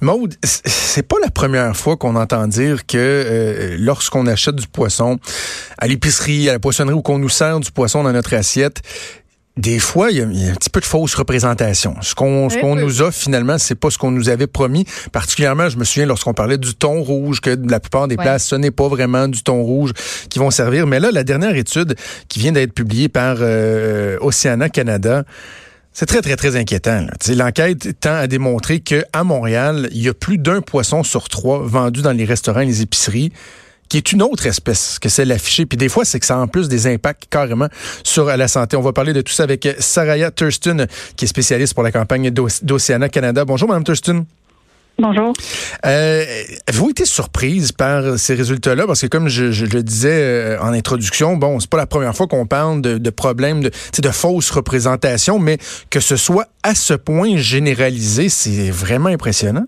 Maude, c'est pas la première fois qu'on entend dire que euh, lorsqu'on achète du poisson à l'épicerie, à la poissonnerie ou qu'on nous sert du poisson dans notre assiette, des fois, il y, a, un petit peu de fausse représentation. Ce qu'on ce qu'on nous offre finalement, c'est pas ce qu'on nous avait promis. Particulièrement, je me souviens lorsqu'on parlait du thon rouge, que la plupart des places, ce n'est pas vraiment du thon rouge qui vont servir. Mais là, la dernière étude qui vient d'être publiée par euh, Oceana Canada, c'est très, très, très inquiétant. L'enquête tend à démontrer qu'à Montréal, il y a plus d'un poisson sur trois vendu dans les restaurants et les épiceries qui est une autre espèce que celle affichée. Puis des fois, c'est que ça a en plus des impacts carrément sur la santé. On va parler de tout ça avec Saraya Thurston, qui est spécialiste pour la campagne d'Océana Canada. Bonjour, Mme Thurston. Bonjour. Euh, Avez-vous été surprise par ces résultats-là? Parce que comme je, le disais euh, en introduction, bon, c'est pas la première fois qu'on parle de, problèmes de, de fausses représentations, mais que ce soit à ce point généralisé, c'est vraiment impressionnant.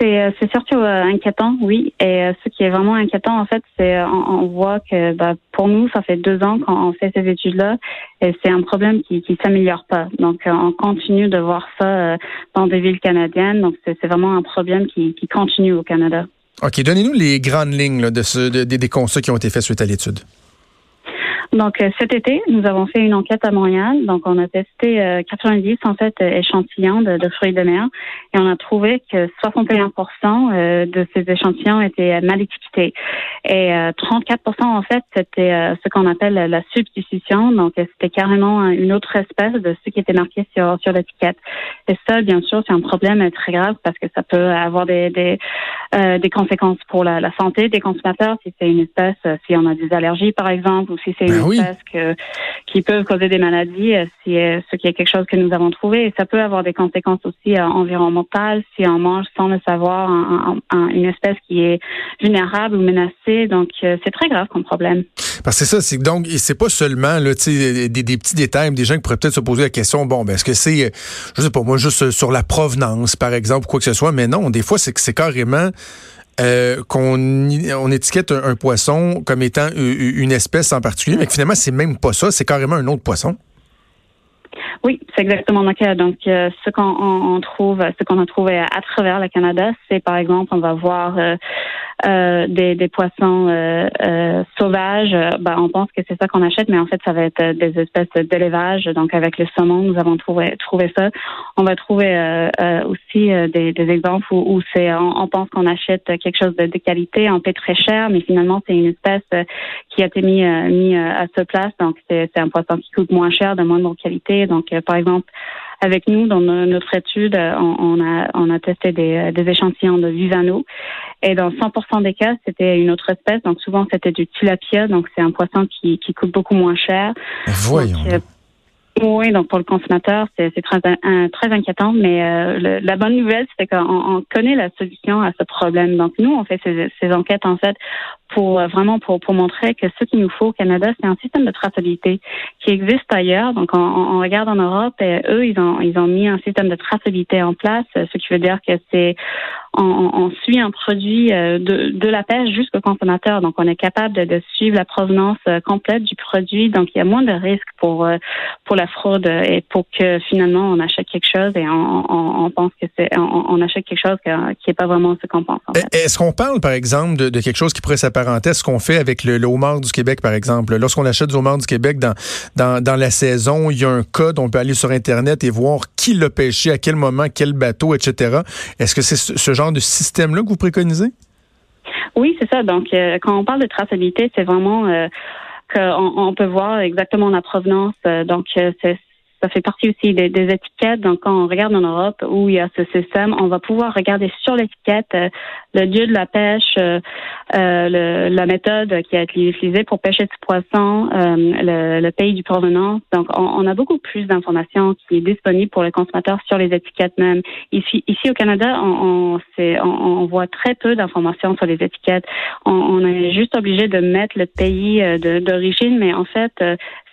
C'est, c'est surtout euh, inquiétant, oui. Et euh, ce qui est vraiment inquiétant, en fait, c'est euh, on, voit que bah, pour nous, ça fait deux ans qu'on fait ces études-là, et c'est un problème qui qui s'améliore pas. Donc, on continue de voir ça dans des villes canadiennes. Donc, c'est, vraiment un problème qui, qui continue au Canada. OK. Donnez-nous les grandes lignes de ce, de, des constats qui ont été faits suite à l'étude. Donc euh, cet été, nous avons fait une enquête à Montréal. Donc on a testé 90 euh, en fait échantillons de, de, fruits de mer et on a trouvé que 61 euh, de ces échantillons étaient mal étiquetés et 34 en fait c'était ce qu'on appelle la substitution. Donc c'était carrément une autre espèce de ce qui était marqué sur sur l'étiquette. Et ça, bien sûr, c'est un problème très grave parce que ça peut avoir des des, des conséquences pour la, la santé des consommateurs si c'est une espèce, si on a des allergies par exemple ou si c'est une ben que, qui peuvent causer des maladies, euh, si, euh, ce qui est quelque chose que nous avons trouvé. Et ça peut avoir des conséquences aussi euh, environnementales si on mange sans le savoir une espèce qui est vulnérable ou menacée. Donc, c'est très grave comme problème. Parce que c'est ça, c'est donc c'est pas seulement là, des, des petits détails, des gens qui pourraient peut-être se poser la question, bon, ben est-ce que c'est, je sais pas moi, juste sur la provenance, par exemple, ou quoi que ce soit, mais non, des fois c'est que c'est carrément euh, qu'on on étiquette un, poisson comme étant une espèce en particulier, mais que finalement, c'est même pas ça, c'est carrément un autre poisson. Oui, c'est exactement le cas. Donc, euh, ce qu'on trouve, ce qu'on a trouvé à, travers le Canada, c'est par exemple, on va voir euh, euh, des, des, poissons euh, euh, sauvages, ben, on pense que c'est ça qu'on achète, mais en fait, ça va être des espèces d'élevage. Donc, avec le saumon, nous avons trouvé, trouvé ça. On va trouver aussi des, des, exemples où, où c'est, on, pense qu'on achète quelque chose de, de, qualité, on paie très cher, mais finalement, c'est une espèce qui a été mis, mis à ce place. Donc, c'est un poisson qui coûte moins cher, de moindre qualité. Donc, par exemple, avec nous, dans notre étude, on, a, on a testé des, des échantillons de Vivano et dans 100% des cas, c'était une autre espèce. Donc souvent, c'était du tilapia. Donc c'est un poisson qui, qui coûte beaucoup moins cher. Voyons. Euh, oui, donc pour le consommateur, c'est très, très inquiétant. Mais euh, la bonne nouvelle, c'est qu'on connaît la solution à ce problème. Donc nous, on fait ces, ces enquêtes en fait pour euh, vraiment pour, pour montrer que ce qu'il nous faut au Canada, c'est un système de traçabilité qui existe ailleurs. Donc, on, on, regarde en Europe et eux, ils ont ils ont mis un système de traçabilité en place, ce qui veut dire que c'est on, on, suit un produit euh, de, de la pêche jusqu'au consommateur. Donc, on est capable de, de, suivre la provenance euh, complète du produit. Donc, il y a moins de risques pour pour la fraude et pour que finalement on achète quelque chose et on, on pense que c'est on, achète quelque chose qui n'est pas vraiment ce qu'on pense. En fait. Est-ce qu'on parle, par exemple, de, de quelque chose qui pourrait s'appeler parenthèse qu'on fait avec le, homard du Québec, par exemple? Lorsqu'on achète du homard du Québec dans, dans, la saison, il y a un code, on peut aller sur Internet et voir qui l'a pêché, à quel moment, quel bateau, etc. Est-ce que c'est ce genre de système-là que vous préconisez? Oui, c'est ça. Donc, euh, quand on parle de traçabilité, c'est vraiment euh, qu'on on peut voir exactement la provenance. Euh, donc, c'est ça fait partie aussi des, étiquettes. Donc, quand on regarde en Europe où il y a ce système, on va pouvoir regarder sur l'étiquette euh, le lieu de la pêche, euh, euh la méthode qui a été utilisée pour pêcher ce poisson, le, le, pays du provenance. Donc, on, on a beaucoup plus d'informations qui est disponible pour les consommateurs sur les étiquettes même. Ici, ici au Canada, on, on, on voit très peu d'informations sur les étiquettes. On, on, est juste obligé de mettre le pays d'origine, mais en fait,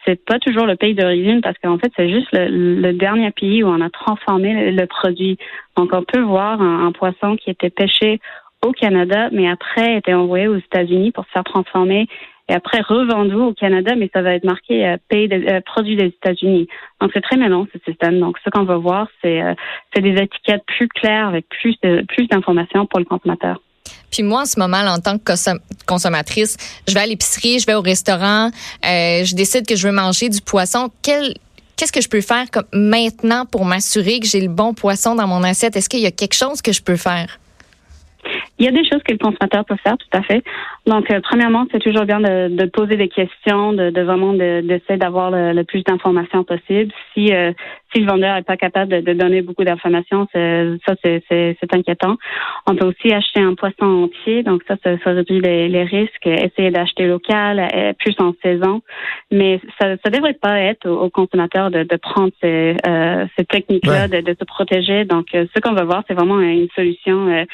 c'est pas toujours le pays d'origine parce qu'en fait, c'est juste le, dernier pays où on a transformé le, produit. Donc, on peut voir un, poisson qui était pêché au Canada, mais après était envoyé aux États-Unis pour se faire transformer et après revendu au Canada, mais ça va être marqué euh, pays euh, produit des États-Unis. Donc c'est très mélange ce système. Donc ce qu'on va voir, c'est euh, des étiquettes plus claires avec plus de, plus d'informations pour le consommateur. Puis moi, en ce moment, en tant que consommatrice, je vais à l'épicerie, je vais au restaurant, euh, je décide que je veux manger du poisson. Qu'est-ce que je peux faire comme maintenant pour m'assurer que j'ai le bon poisson dans mon assiette? Est-ce qu'il y a quelque chose que je peux faire? Il y a des choses que le consommateur peut faire, tout à fait. Donc, euh, premièrement, c'est toujours bien de, de, poser des questions, de, de vraiment d'essayer d'avoir le, plus d'informations possible. Si euh, si le vendeur n'est pas capable de, donner beaucoup d'informations, ça c'est inquiétant. On peut aussi acheter un poisson entier, donc ça, ça, réduit les, risques. Essayer d'acheter local, euh, plus en saison, mais ça ne devrait pas être au, consommateur de, prendre ces, ces techniques-là, de, se protéger. Donc, ce qu'on va voir, c'est vraiment une solution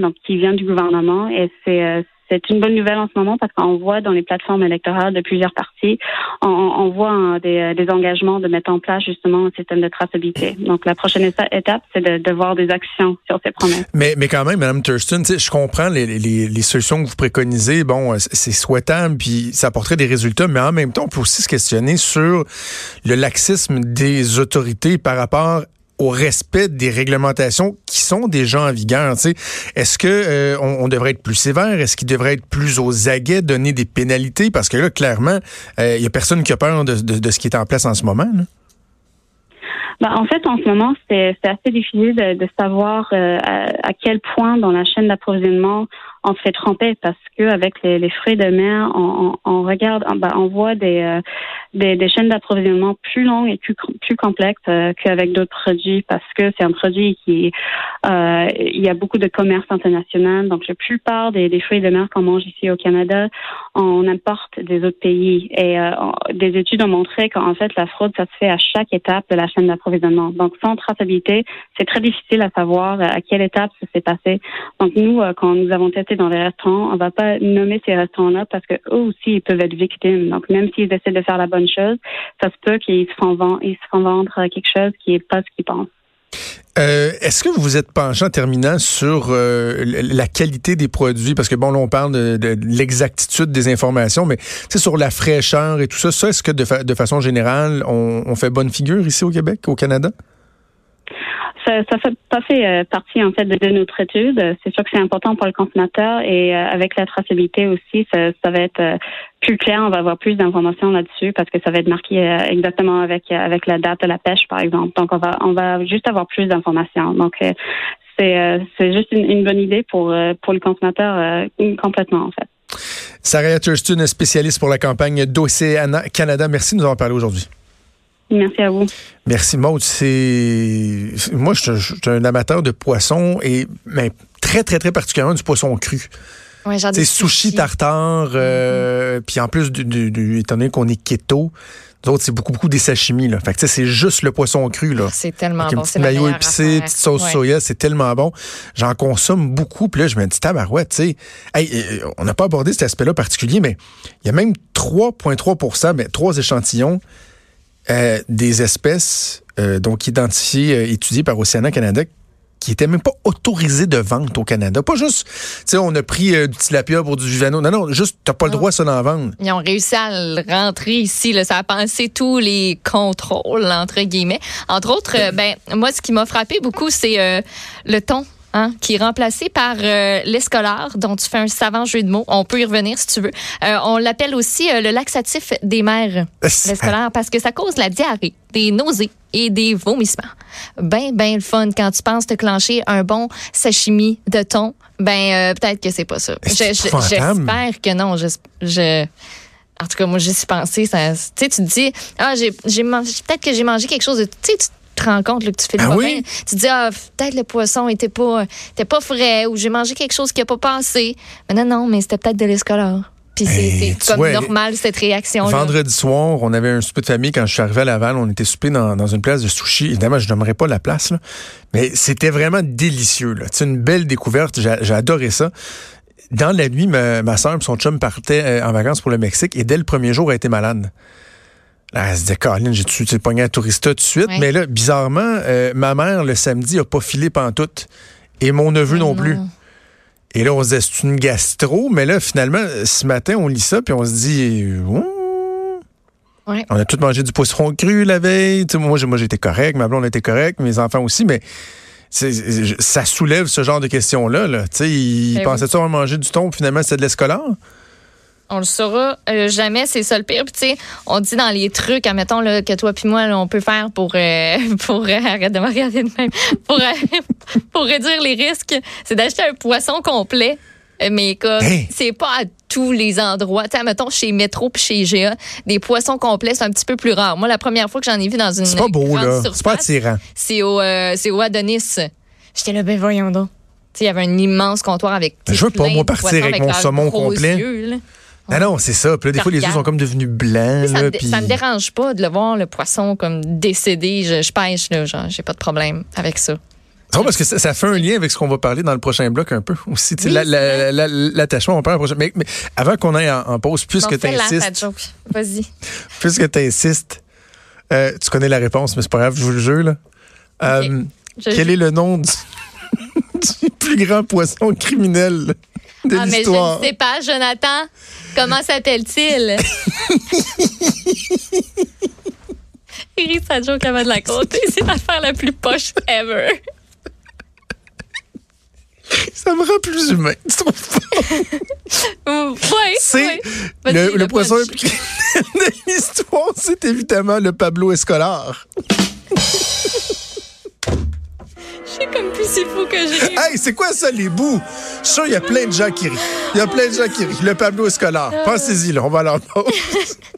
donc qui vient du gouvernement, et c'est c'est une bonne nouvelle en ce moment parce qu'on voit dans les plateformes électorales de plusieurs partis, on, voit hein, des, engagements de mettre en place justement un système de traçabilité. Donc la prochaine étape, c'est de, voir des actions sur ces promesses. Mais, mais quand même, Mme Thurston, je comprends les, les, solutions que vous préconisez. Bon, c'est souhaitable, puis ça apporterait des résultats, mais en même temps, on peut aussi se questionner sur le laxisme des autorités par rapport au respect des réglementations qui sont déjà en vigueur. Est-ce que euh, on, devrait être plus sévère? Est-ce qu'il devrait être plus aux aguets, donner des pénalités? Parce que là, clairement, il euh, y a personne qui a peur de, ce qui est en place en ce moment. Ben, en fait, en ce moment, c'est assez difficile de, savoir euh, à, quel point dans la chaîne d'approvisionnement on se fait tromper parce que avec les, les fruits de mer, on, on, regarde, ben, on voit des, euh, des, des, chaînes d'approvisionnement plus longues et plus, plus complexes euh, qu'avec d'autres produits parce que c'est un produit qui, euh, il y a beaucoup de commerce international. Donc, la plupart des, des fruits de mer qu'on mange ici au Canada, on importe des autres pays. Et euh, des études ont montré qu'en fait, la fraude, ça se fait à chaque étape de la chaîne d'approvisionnement. Donc, sans traçabilité, c'est très difficile à savoir à quelle étape ça s'est passé. Donc, nous, quand nous avons testé dans les restaurants, on va pas nommer ces restaurants-là parce que eux aussi ils peuvent être victimes. Donc même s'ils essaient de faire la bonne chose, ça se peut qu'ils se font vendre, se font vendre quelque chose qui est pas ce qu'ils pensent. Euh, est-ce que vous vous êtes penché en terminant sur euh, la qualité des produits? Parce que bon, là, on parle de, l'exactitude des informations, mais c'est sur la fraîcheur et tout ça. Ça, est-ce que de, de façon générale, on, fait bonne figure ici au Québec, au Canada? Ça, ça fait pas fait euh, partie en fait de, notre étude. C'est sûr que c'est important pour le consommateur et euh, avec la traçabilité aussi, ça, ça va être euh, plus clair. On va avoir plus d'informations là-dessus parce que ça va être marqué exactement avec avec la date de la pêche, par exemple. Donc on va on va juste avoir plus d'informations. Donc c'est c'est juste une, bonne idée pour pour le consommateur complètement en fait. Sarah Thurston, spécialiste pour la campagne d'Océana Canada. Merci de nous avoir parlé aujourd'hui. Merci à vous. Merci Maud. C'est moi je, suis un amateur de poisson et mais très très très particulièrement du poisson cru. Ouais, c'est sushi tartare, euh, mm-hmm. puis en plus du, du, étant donné qu'on est keto, d'autres c'est beaucoup beaucoup des sashimi là. Fait que c'est juste le poisson cru là. C'est tellement bon, c'est maillot épicé, petite sauce soya, c'est tellement bon. J'en consomme beaucoup, puis là je me dis tabarouette, tu sais. Hey, euh, on n'a pas abordé cet aspect-là particulier, mais il y a même 3,3% mais trois échantillons euh, des espèces euh, donc identifiées, euh, étudiées par Océana Canada qui n'étaient même pas autorisées de vente au Canada. Pas juste, tu sais, on a pris du tilapia pour du juvano. Non, non, juste, t'as pas le droit ça d'en vendre. Ils ont réussi à le rentrer ici. Là. Ça a passé tous les contrôles, entre guillemets. Entre autres, ben, moi, ce qui m'a frappé beaucoup, c'est le ton Hein, qui est remplacé par euh, dont tu fais un savant jeu de mots. On peut y revenir si tu veux. Euh, on l'appelle aussi euh, le laxatif des mères, l'escolar, parce que ça cause la diarrhée, des nausées et des vomissements. Ben, ben le fun quand tu penses te clencher un bon sashimi de thon. Ben, peut-être que c'est pas ça. J'espère que non. Je, je En tout cas, moi, j'y suis pensé. Ça, tu sais, tu te dis, ah, j'ai, peut-être que j'ai mangé quelque chose de, tu sais, te rends compte là, que tu fais le pas oui? Tu te dis, ah, peut-être le poisson était pas, était pas frais ou j'ai mangé quelque chose qui a pas passé. Mais non, non, mais c'était peut-être de l'escolar. Puis c'est, comme vois, normal, cette réaction-là. Vendredi soir, on avait un souper de famille quand je suis arrivé à Laval. On était souper dans, dans une place de sushi. Évidemment, je n'aimerais pas la place, là. mais c'était vraiment délicieux. C'est une belle découverte. J'ai j'ai adoré ça. Dans la nuit, ma, ma soeur et son chum partaient euh, en vacances pour le Mexique et dès le premier jour, elle était malade. Là, elle se disait, Caroline, j'ai-tu pogné un tourista tout de suite? Ouais. Mais là, bizarrement, euh, ma mère, le samedi, a pas filé pantoute. Et mon neveu non, Non. plus. Et là, on se disait, c'est une gastro. Mais là, finalement, ce matin, on lit ça, puis on se dit. Ouais. on a tous mangé du poisson cru la veille. Moi, j'étais correct, ma blonde était correcte, mes enfants aussi, mais c'est- c'est- ça soulève ce genre de questions-là. Là. Tu sais, ils Ben oui. pensaient-tu avoir mangé du thon, puis finalement, c'était de l'escolar? On le saura euh, jamais, c'est ça le pire. Puis tu sais, on dit dans les trucs, admettons là, que toi puis moi, là, on peut faire pour euh, pour euh, arrête de me regarder de même, pour pour réduire les risques, c'est d'acheter un poisson complet. Mais comme c'est pas à tous les endroits, tu sais, admettons chez Metro puis chez IGA, des poissons complets c'est un petit peu plus rare. Moi, la première fois que j'en ai vu dans une C'est pas beau, là. C'est pas attirant. c'est au c'est au Adonis. J'étais là, ben voyons donc. Tu sais, il y avait un immense comptoir avec. sais, Je veux pas, moi, partir avec mon saumon complet. yeux. Ah non, c'est ça. Puis là, des fois, les yeux sont comme devenus blancs. ça, me, puis- ça me dérange pas de le voir, le poisson, comme décédé. Je, je pêche, là, genre, j'ai pas de problème avec ça. Drôle parce que ça, ça fait un lien avec ce qu'on va parler dans le prochain bloc un peu aussi. Oui, la- la- la- L'attachement, on parle prochain. Mais, mais avant qu'on aille en, en pause, puisque tu insistes, joke. Vas-y. puisque tu insistes, euh, tu connais la réponse, mais c'est pas grave, je vous le jure. Là. Euh, Je- Quel est le nom du, du plus grand poisson criminel? De ah, mais je ne sais pas, Jonathan. Comment s'appelle-t-il? Il rit sa joke avant de la compter. C'est l'affaire la plus poche ever. Ça me rend plus humain, tu trouves pas? Ouais. C'est le, le poisson criminel de l'histoire, c'est évidemment le Pablo Escolar. Je suis comme plus si fou que j'ai. Hey, c'est quoi ça, les bouts? Suis il y a plein de gens qui rient. Il y a plein de gens qui rient. Le Pablo Escolar. Pensez-y, là, on va pause.